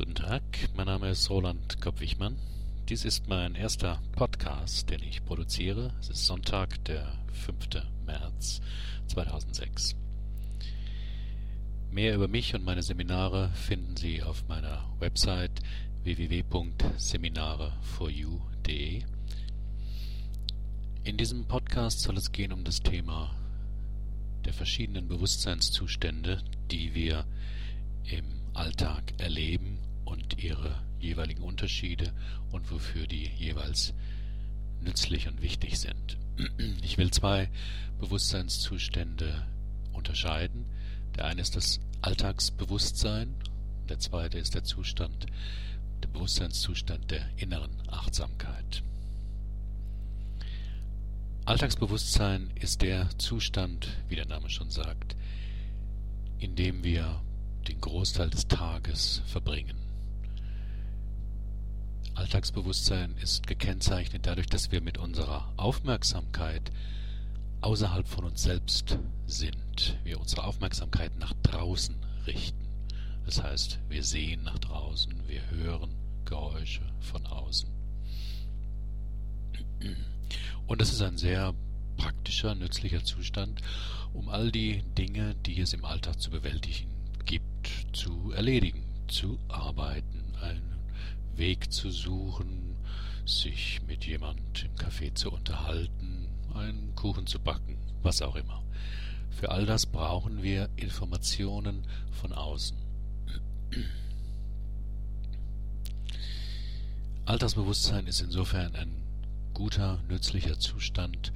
Guten Tag, mein Name ist Roland Kopp-Wichmann. Dies ist mein erster Podcast, den ich produziere. Es ist Sonntag, der 5. März 2006. Mehr über mich und meine Seminare finden Sie auf meiner Website www.seminare4u.de. In diesem Podcast soll es gehen um das Thema der verschiedenen Bewusstseinszustände, die wir im Alltag erleben und ihre jeweiligen Unterschiede und wofür die jeweils nützlich und wichtig sind. Ich will zwei Bewusstseinszustände unterscheiden. Der eine ist das Alltagsbewusstsein, der zweite ist der Zustand, der Bewusstseinszustand der inneren Achtsamkeit. Alltagsbewusstsein ist der Zustand, wie der Name schon sagt, in dem wir den Großteil des Tages verbringen. Alltagsbewusstsein ist gekennzeichnet dadurch, dass wir mit unserer Aufmerksamkeit außerhalb von uns selbst sind. Wir unsere Aufmerksamkeit nach draußen richten. Das heißt, wir sehen nach draußen, wir hören Geräusche von außen. Und das ist ein sehr praktischer, nützlicher Zustand, um all die Dinge, die es im Alltag zu bewältigen gibt, zu erledigen, zu arbeiten, einen Weg zu suchen, sich mit jemand im Café zu unterhalten, einen Kuchen zu backen, was auch immer. Für all das brauchen wir Informationen von außen. Altersbewusstsein ist insofern ein guter, nützlicher Zustand,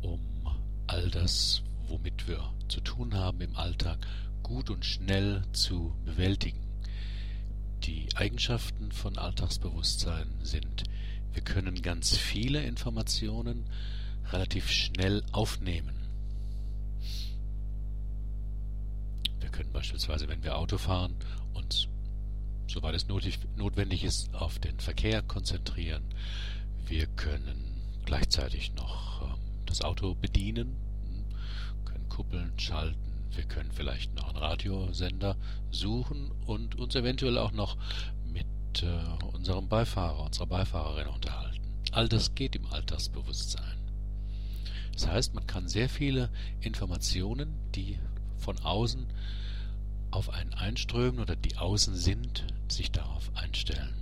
um all das, womit wir zu tun haben im Alltag, gut und schnell zu bewältigen. Die Eigenschaften von Alltagsbewusstsein sind, wir können ganz viele Informationen relativ schnell aufnehmen. Wir können beispielsweise, wenn wir Auto fahren, uns, soweit es notwendig ist, auf den Verkehr konzentrieren. Wir können gleichzeitig noch ähm, das Auto bedienen, können Kuppeln schalten, wir können vielleicht noch einen Radiosender suchen und uns eventuell auch noch mit äh, unserem Beifahrer, unserer Beifahrerin unterhalten. All das geht im Altersbewusstsein. Das heißt, man kann sehr viele Informationen, die von außen auf einen einströmen oder die außen sind, sich darauf einstellen.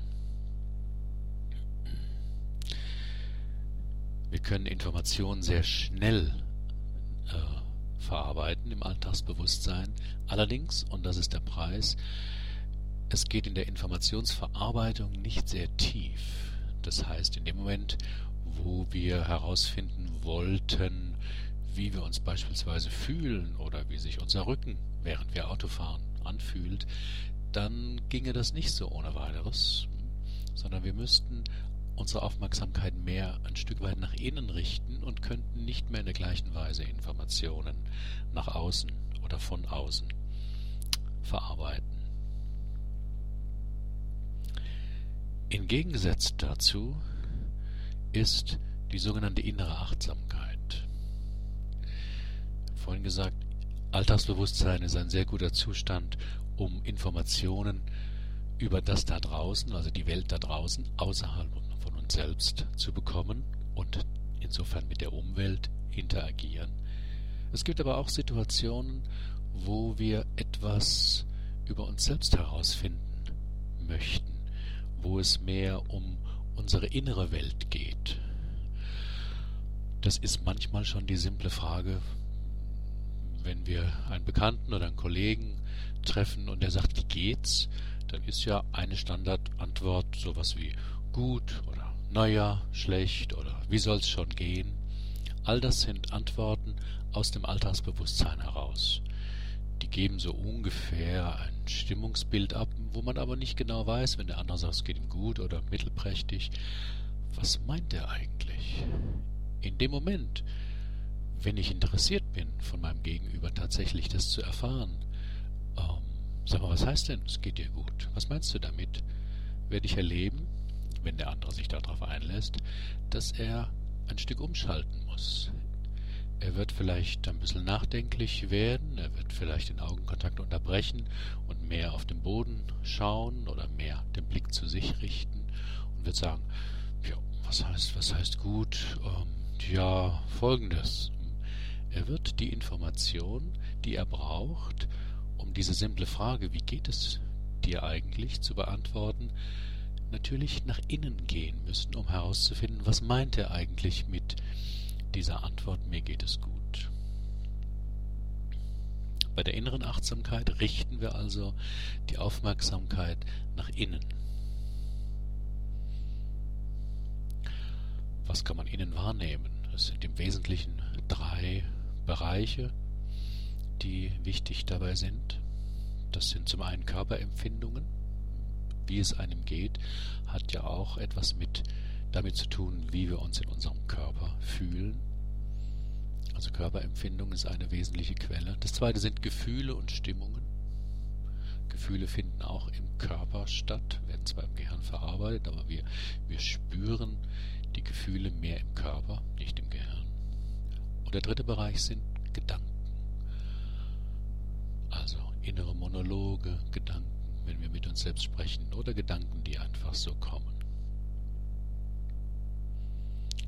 Wir können Informationen sehr schnell äh, verarbeiten im Alltagsbewusstsein. Allerdings, und das ist der Preis, es geht in der Informationsverarbeitung nicht sehr tief. Das heißt, in dem Moment, wo wir herausfinden wollten, wie wir uns beispielsweise fühlen oder wie sich unser Rücken, während wir Auto fahren, anfühlt, dann ginge das nicht so ohne weiteres, sondern wir müssten unsere Aufmerksamkeit mehr ein Stück weit nach innen richten und könnten nicht mehr in der gleichen Weise Informationen nach außen oder von außen verarbeiten. Im Gegensatz dazu ist die sogenannte innere Achtsamkeit. Vorhin gesagt, Alltagsbewusstsein ist ein sehr guter Zustand, um Informationen über das da draußen, also die Welt da draußen, außerhalb uns selbst zu bekommen und insofern mit der Umwelt interagieren. Es gibt aber auch Situationen, wo wir etwas über uns selbst herausfinden möchten, wo es mehr um unsere innere Welt geht. Das ist manchmal schon die simple Frage, wenn wir einen Bekannten oder einen Kollegen treffen und der sagt, wie geht's, dann ist ja eine Standardantwort sowas wie gut oder naja, schlecht oder wie soll's schon gehen? All das sind Antworten aus dem Alltagsbewusstsein heraus. Die geben so ungefähr ein Stimmungsbild ab, wo man aber nicht genau weiß, wenn der andere sagt, es geht ihm gut oder mittelprächtig. Was meint er eigentlich? In dem Moment, wenn ich interessiert bin, von meinem Gegenüber tatsächlich das zu erfahren, ähm, sag mal, was heißt denn, es geht dir gut? Was meinst du damit? Werde ich erleben, wenn der andere sich darauf einlässt, dass er ein Stück umschalten muss. Er wird vielleicht ein bisschen nachdenklich werden, er wird vielleicht den Augenkontakt unterbrechen und mehr auf den Boden schauen oder mehr den Blick zu sich richten und wird sagen, ja, was heißt, was heißt gut? Ähm, ja, folgendes. Er wird die Information, die er braucht, um diese simple Frage, wie geht es dir eigentlich, zu beantworten, natürlich nach innen gehen müssen, um herauszufinden, was meint er eigentlich mit dieser Antwort, mir geht es gut. Bei der inneren Achtsamkeit richten wir also die Aufmerksamkeit nach innen. Was kann man innen wahrnehmen? Es sind im Wesentlichen drei Bereiche, die wichtig dabei sind. Das sind zum einen Körperempfindungen. Wie es einem geht, hat ja auch etwas mit damit zu tun, wie wir uns in unserem Körper fühlen. Also Körperempfindung ist eine wesentliche Quelle. Das zweite sind Gefühle und Stimmungen. Gefühle finden auch im Körper statt, werden zwar im Gehirn verarbeitet, aber wir, wir spüren die Gefühle mehr im Körper, nicht im Gehirn. Und der dritte Bereich sind Gedanken. Also innere Monologe, Gedanken, wenn wir mit uns selbst sprechen, oder Gedanken, die einfach so kommen.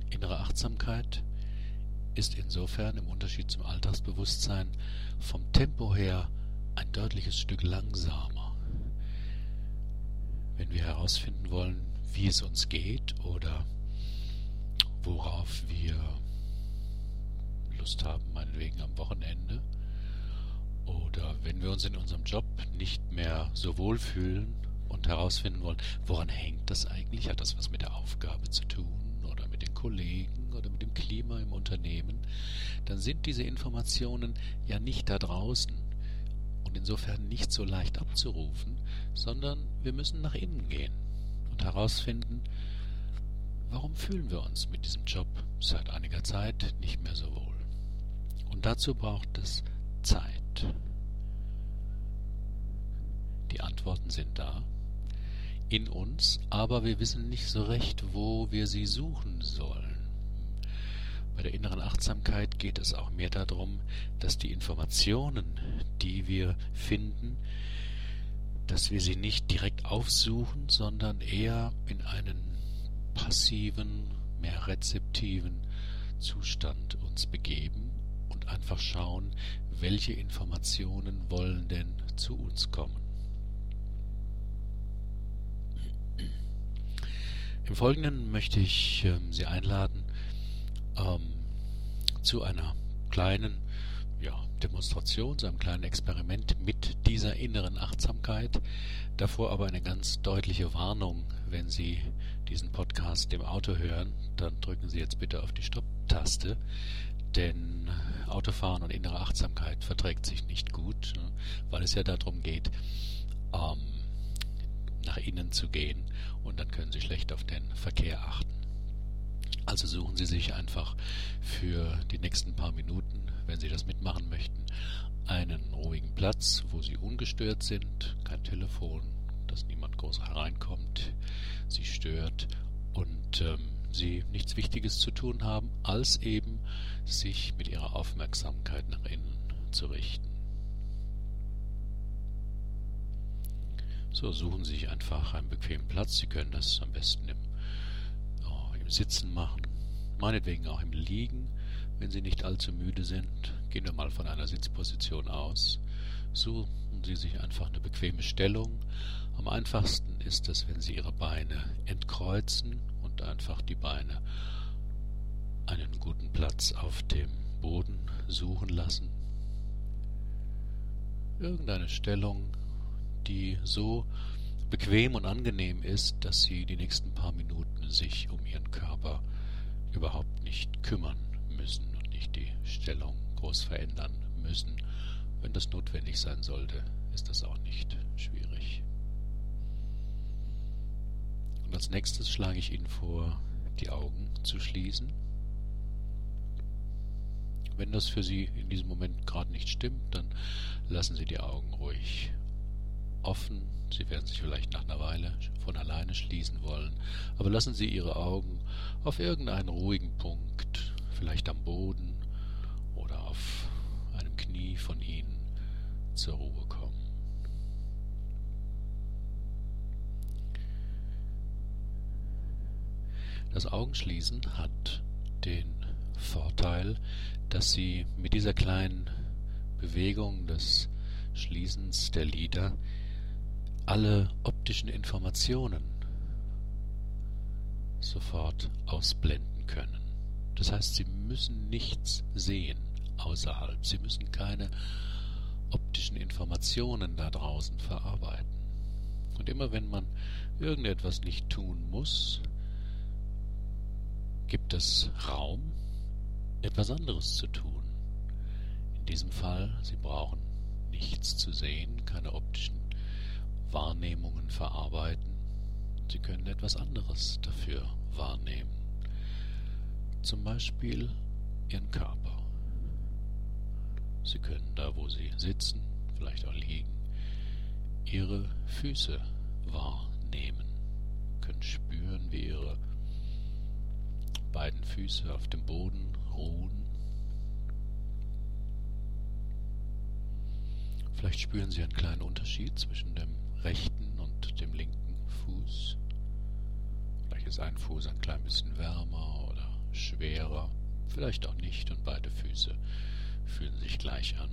Innere Achtsamkeit ist insofern im Unterschied zum Alltagsbewusstsein vom Tempo her ein deutliches Stück langsamer. Wenn wir herausfinden wollen, wie es uns geht oder worauf wir Lust haben, meinetwegen am Wochenende, oder wenn wir uns in unserem Job nicht mehr so wohl fühlen und herausfinden wollen, woran hängt das eigentlich? Hat das was mit der Aufgabe zu tun oder mit den Kollegen oder mit dem Klima im Unternehmen? Dann sind diese Informationen ja nicht da draußen und insofern nicht so leicht abzurufen, sondern wir müssen nach innen gehen und herausfinden, warum fühlen wir uns mit diesem Job seit einiger Zeit nicht mehr so wohl. Und dazu braucht es Zeit. Die Antworten sind da. In uns, aber wir wissen nicht so recht, wo wir sie suchen sollen. Bei der inneren Achtsamkeit geht es auch mehr darum, dass die Informationen, die wir finden, dass wir sie nicht direkt aufsuchen, sondern eher in einen passiven, mehr rezeptiven Zustand uns begeben einfach schauen, welche Informationen wollen denn zu uns kommen. Im Folgenden möchte ich ähm, Sie einladen ähm, zu einer kleinen ja, Demonstration, zu einem kleinen Experiment mit dieser inneren Achtsamkeit. Davor aber eine ganz deutliche Warnung, wenn Sie diesen Podcast im Auto hören, dann drücken Sie jetzt bitte auf die Stopp-Taste, denn Autofahren und innere Achtsamkeit verträgt sich nicht gut, ne, weil es ja darum geht, ähm, nach innen zu gehen und dann können Sie schlecht auf den Verkehr achten. Also suchen Sie sich einfach für die nächsten paar Minuten, wenn Sie das mitmachen möchten, einen ruhigen Platz, wo Sie ungestört sind, kein Telefon, dass niemand groß hereinkommt, Sie stört und ähm, Sie nichts Wichtiges zu tun haben, als eben sich mit Ihrer Aufmerksamkeit nach innen zu richten. So, suchen Sie sich einfach einen bequemen Platz. Sie können das am besten im, oh, im Sitzen machen, meinetwegen auch im Liegen, wenn Sie nicht allzu müde sind. Gehen wir mal von einer Sitzposition aus. Suchen Sie sich einfach eine bequeme Stellung. Am einfachsten ist es, wenn Sie Ihre Beine entkreuzen einfach die Beine einen guten Platz auf dem Boden suchen lassen. Irgendeine Stellung, die so bequem und angenehm ist, dass Sie die nächsten paar Minuten sich um Ihren Körper überhaupt nicht kümmern müssen und nicht die Stellung groß verändern müssen. Wenn das notwendig sein sollte, ist das auch nicht schwierig. Als nächstes schlage ich Ihnen vor, die Augen zu schließen. Wenn das für Sie in diesem Moment gerade nicht stimmt, dann lassen Sie die Augen ruhig offen. Sie werden sich vielleicht nach einer Weile von alleine schließen wollen, aber lassen Sie Ihre Augen auf irgendeinen ruhigen Punkt, vielleicht am Boden Knie von ihnen zur Ruhe kommen. Das Augenschließen hat den Vorteil, dass Sie mit dieser kleinen Bewegung des Schließens der Lider alle optischen Informationen sofort ausblenden können. Das heißt, Sie müssen nichts sehen außerhalb. Sie müssen keine optischen Informationen da draußen verarbeiten. Und immer wenn man irgendetwas nicht tun muss, gibt es Raum, etwas anderes zu tun. In diesem Fall, Sie brauchen nichts zu sehen, keine optischen Wahrnehmungen verarbeiten. Sie können etwas anderes dafür wahrnehmen. Zum Beispiel Ihren Körper. Sie können da, wo Sie sitzen, vielleicht auch liegen, Ihre Füße wahrnehmen, können spüren, wie Ihre beiden Füße auf dem Boden ruhen. Vielleicht spüren Sie einen kleinen Unterschied zwischen dem rechten und dem linken Fuß. Vielleicht ist ein Fuß ein klein bisschen wärmer oder schwerer, vielleicht auch nicht und beide Füße fühlen sich gleich an.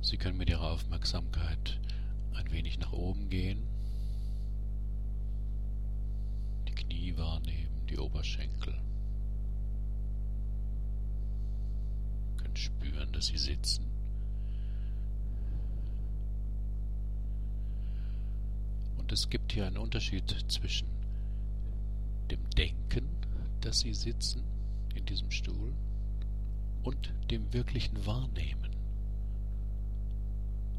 Sie können mit Ihrer Aufmerksamkeit ein wenig nach oben gehen Knie wahrnehmen, die Oberschenkel. Können spüren, dass sie sitzen. Und es gibt hier einen Unterschied zwischen dem Denken, dass sie sitzen in diesem Stuhl, und dem wirklichen Wahrnehmen.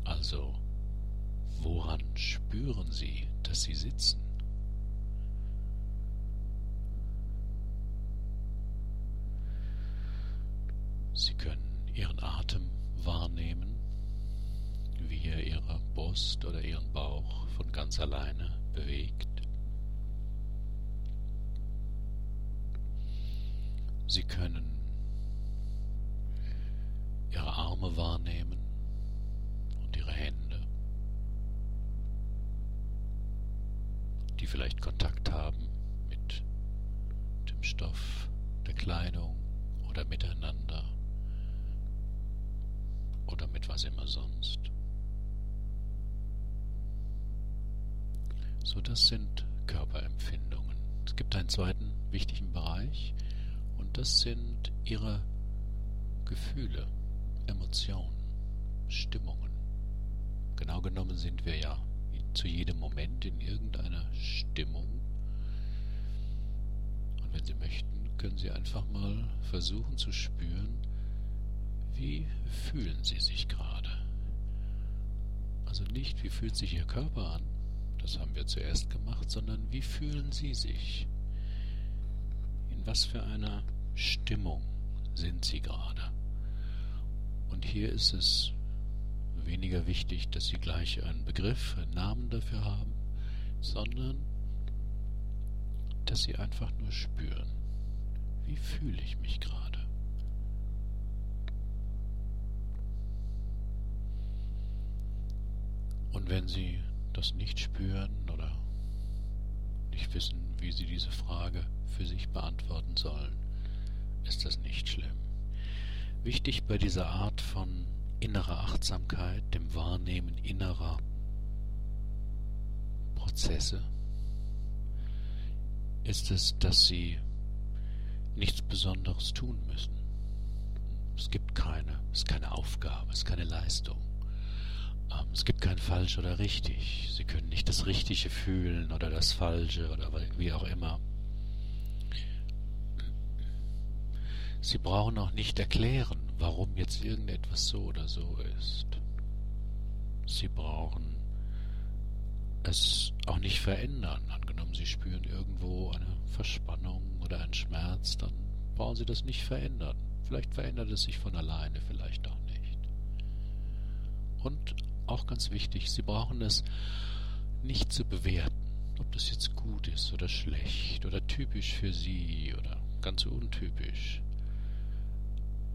Also, woran spüren Sie, dass Sie sitzen? Brust oder Ihren Bauch von ganz alleine bewegt. Sie können Ihre Arme wahrnehmen wichtigen Bereich und das sind ihre Gefühle, Emotionen, Stimmungen. Genau genommen sind wir ja zu jedem Moment in irgendeiner Stimmung. Und wenn Sie möchten, können Sie einfach mal versuchen zu spüren, wie fühlen Sie sich gerade? Also nicht, wie fühlt sich Ihr Körper an, das haben wir zuerst gemacht, sondern wie fühlen Sie sich? In was für einer Stimmung sind Sie gerade? Und hier ist es weniger wichtig, dass Sie gleich einen Begriff, einen Namen dafür haben, sondern dass Sie einfach nur spüren, wie fühle ich mich gerade? Und wenn Sie das nicht spüren oder nicht wissen, wie Sie diese Frage für sich beantworten sollen, ist das nicht schlimm. Wichtig bei dieser Art von innerer Achtsamkeit, dem Wahrnehmen innerer Prozesse, ist es, dass Sie nichts Besonderes tun müssen. Es gibt keine, es ist keine Aufgabe, es ist keine Leistung. Es gibt kein falsch oder richtig. Sie können nicht das Richtige fühlen oder das Falsche oder wie auch immer. Sie brauchen auch nicht erklären, warum jetzt irgendetwas so oder so ist. Sie brauchen es auch nicht verändern. Angenommen, Sie spüren irgendwo eine Verspannung oder einen Schmerz, dann brauchen Sie das nicht verändern. Vielleicht verändert es sich von alleine, vielleicht auch nicht. Und auch ganz wichtig, Sie brauchen es nicht zu bewerten, ob das jetzt gut ist oder schlecht oder typisch für Sie oder ganz untypisch.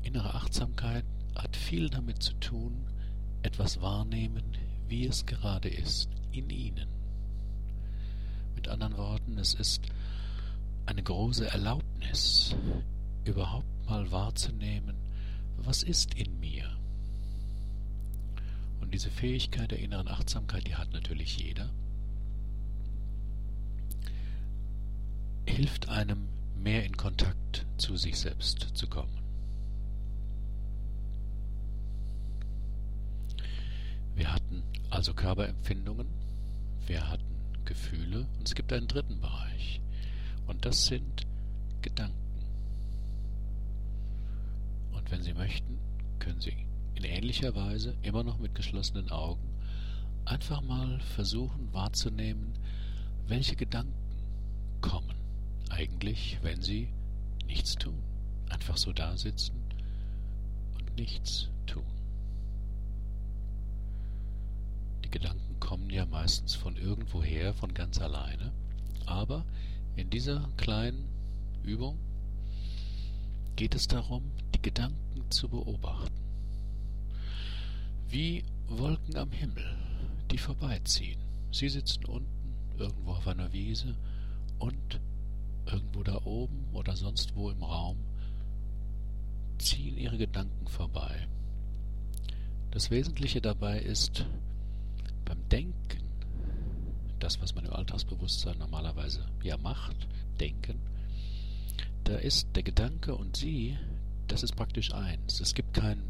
Innere Achtsamkeit hat viel damit zu tun, etwas wahrnehmen, wie es gerade ist, in Ihnen. Mit anderen Worten, es ist eine große Erlaubnis, überhaupt mal wahrzunehmen, was ist in mir. Und diese Fähigkeit der inneren Achtsamkeit, die hat natürlich jeder. Hilft einem, mehr in Kontakt zu sich selbst zu kommen. Wir hatten also Körperempfindungen, wir hatten Gefühle und es gibt einen dritten Bereich. Und das sind Gedanken. Und wenn Sie möchten, können Sie in ähnlicher Weise, immer noch mit geschlossenen Augen, einfach mal versuchen wahrzunehmen, welche Gedanken kommen. Eigentlich, wenn Sie nichts tun. Einfach so da sitzen und nichts tun. Die Gedanken kommen ja meistens von irgendwoher, von ganz alleine. Aber in dieser kleinen Übung geht es darum, die Gedanken zu beobachten. Wie Wolken am Himmel, die vorbeiziehen. Sie sitzen unten, irgendwo auf einer Wiese und irgendwo da oben oder sonst wo im Raum ziehen ihre Gedanken vorbei. Das Wesentliche dabei ist, beim Denken, das, was man im Alltagsbewusstsein normalerweise ja macht, denken, da ist der Gedanke und Sie, das ist praktisch eins. Es gibt kein,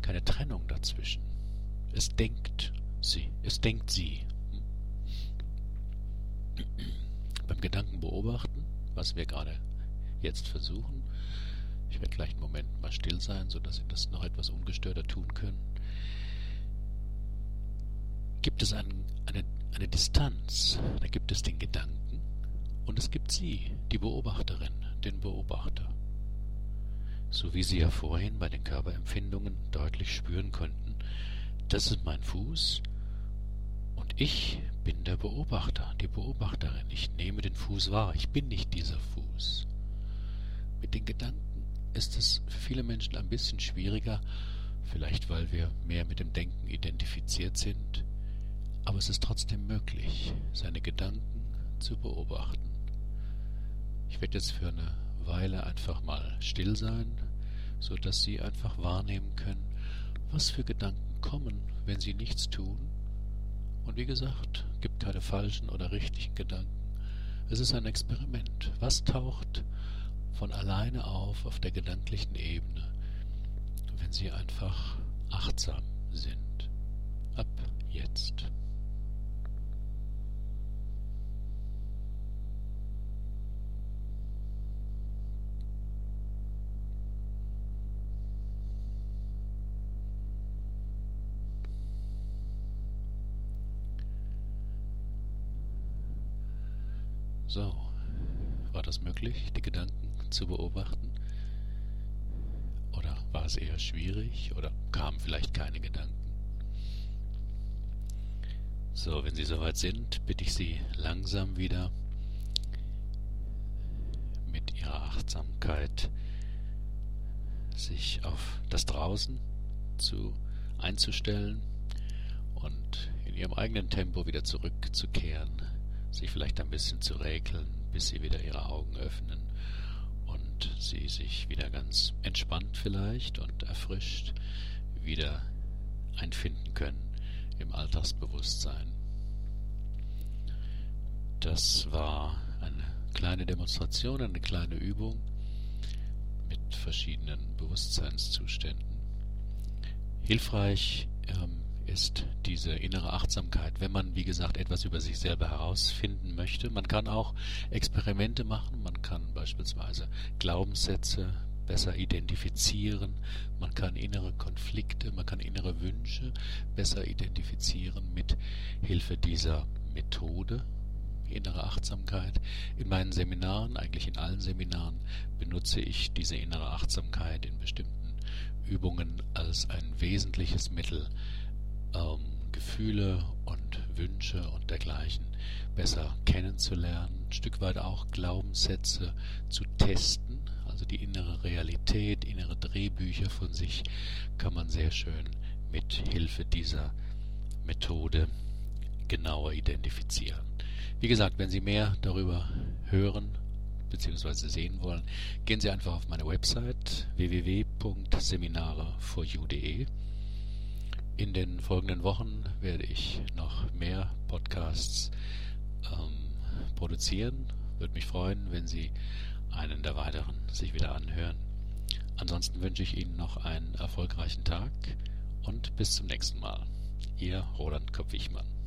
keine Trennung dazwischen. Es denkt Sie, es denkt Sie. Beim Gedanken beobachten, was wir gerade jetzt versuchen, ich werde gleich einen Moment mal still sein, sodass Sie das noch etwas ungestörter tun können gibt es ein, eine, eine Distanz. Da gibt es den Gedanken und es gibt Sie, die Beobachterin, den Beobachter. So wie Sie ja vorhin bei den Körperempfindungen deutlich spüren konnten, das ist mein Fuß und ich bin der Beobachter, die Beobachterin. Ich nehme den Fuß wahr, ich bin nicht dieser Fuß. Mit den Gedanken ist es für viele Menschen ein bisschen schwieriger, vielleicht weil wir mehr mit dem Denken identifiziert sind, aber es ist trotzdem möglich, seine Gedanken zu beobachten. Ich werde jetzt für eine Weile einfach mal still sein, so dass Sie einfach wahrnehmen können, was für Gedanken kommen, wenn Sie nichts tun. Und wie gesagt, gibt keine falschen oder richtigen Gedanken. Es ist ein Experiment. Was taucht von alleine auf auf der gedanklichen Ebene, wenn Sie einfach achtsam sind? Ab jetzt. So, war das möglich, die Gedanken zu beobachten? Oder war es eher schwierig? Oder kamen vielleicht keine Gedanken? So, wenn Sie soweit sind, bitte ich Sie langsam wieder mit Ihrer Achtsamkeit sich auf das Draußen zu einzustellen und in Ihrem eigenen Tempo wieder zurückzukehren sich vielleicht ein bisschen zu räkeln, bis sie wieder ihre Augen öffnen und sie sich wieder ganz entspannt vielleicht und erfrischt wieder einfinden können im Alltagsbewusstsein. Das war eine kleine Demonstration, eine kleine Übung mit verschiedenen Bewusstseinszuständen. Hilfreich ähm, ist diese innere Achtsamkeit, wenn man, wie gesagt, etwas über sich selber herausfinden möchte. Man kann auch Experimente machen, man kann beispielsweise Glaubenssätze besser identifizieren, man kann innere Konflikte, man kann innere Wünsche besser identifizieren mit Hilfe dieser Methode, innere Achtsamkeit. In meinen Seminaren, eigentlich in allen Seminaren, benutze ich diese innere Achtsamkeit in bestimmten Übungen als ein wesentliches Mittel, ähm, Gefühle und Wünsche und dergleichen besser kennenzulernen, ein Stück weit auch Glaubenssätze zu testen, also die innere Realität, innere Drehbücher von sich kann man sehr schön mit Hilfe dieser Methode genauer identifizieren. Wie gesagt, wenn Sie mehr darüber hören bzw. sehen wollen, gehen Sie einfach auf meine Website www.seminare4u.de. In den folgenden Wochen werde ich noch mehr Podcasts ähm, produzieren. Würde mich freuen, wenn Sie einen der weiteren sich wieder anhören. Ansonsten wünsche ich Ihnen noch einen erfolgreichen Tag und bis zum nächsten Mal. Ihr Roland Kopf-Wichmann.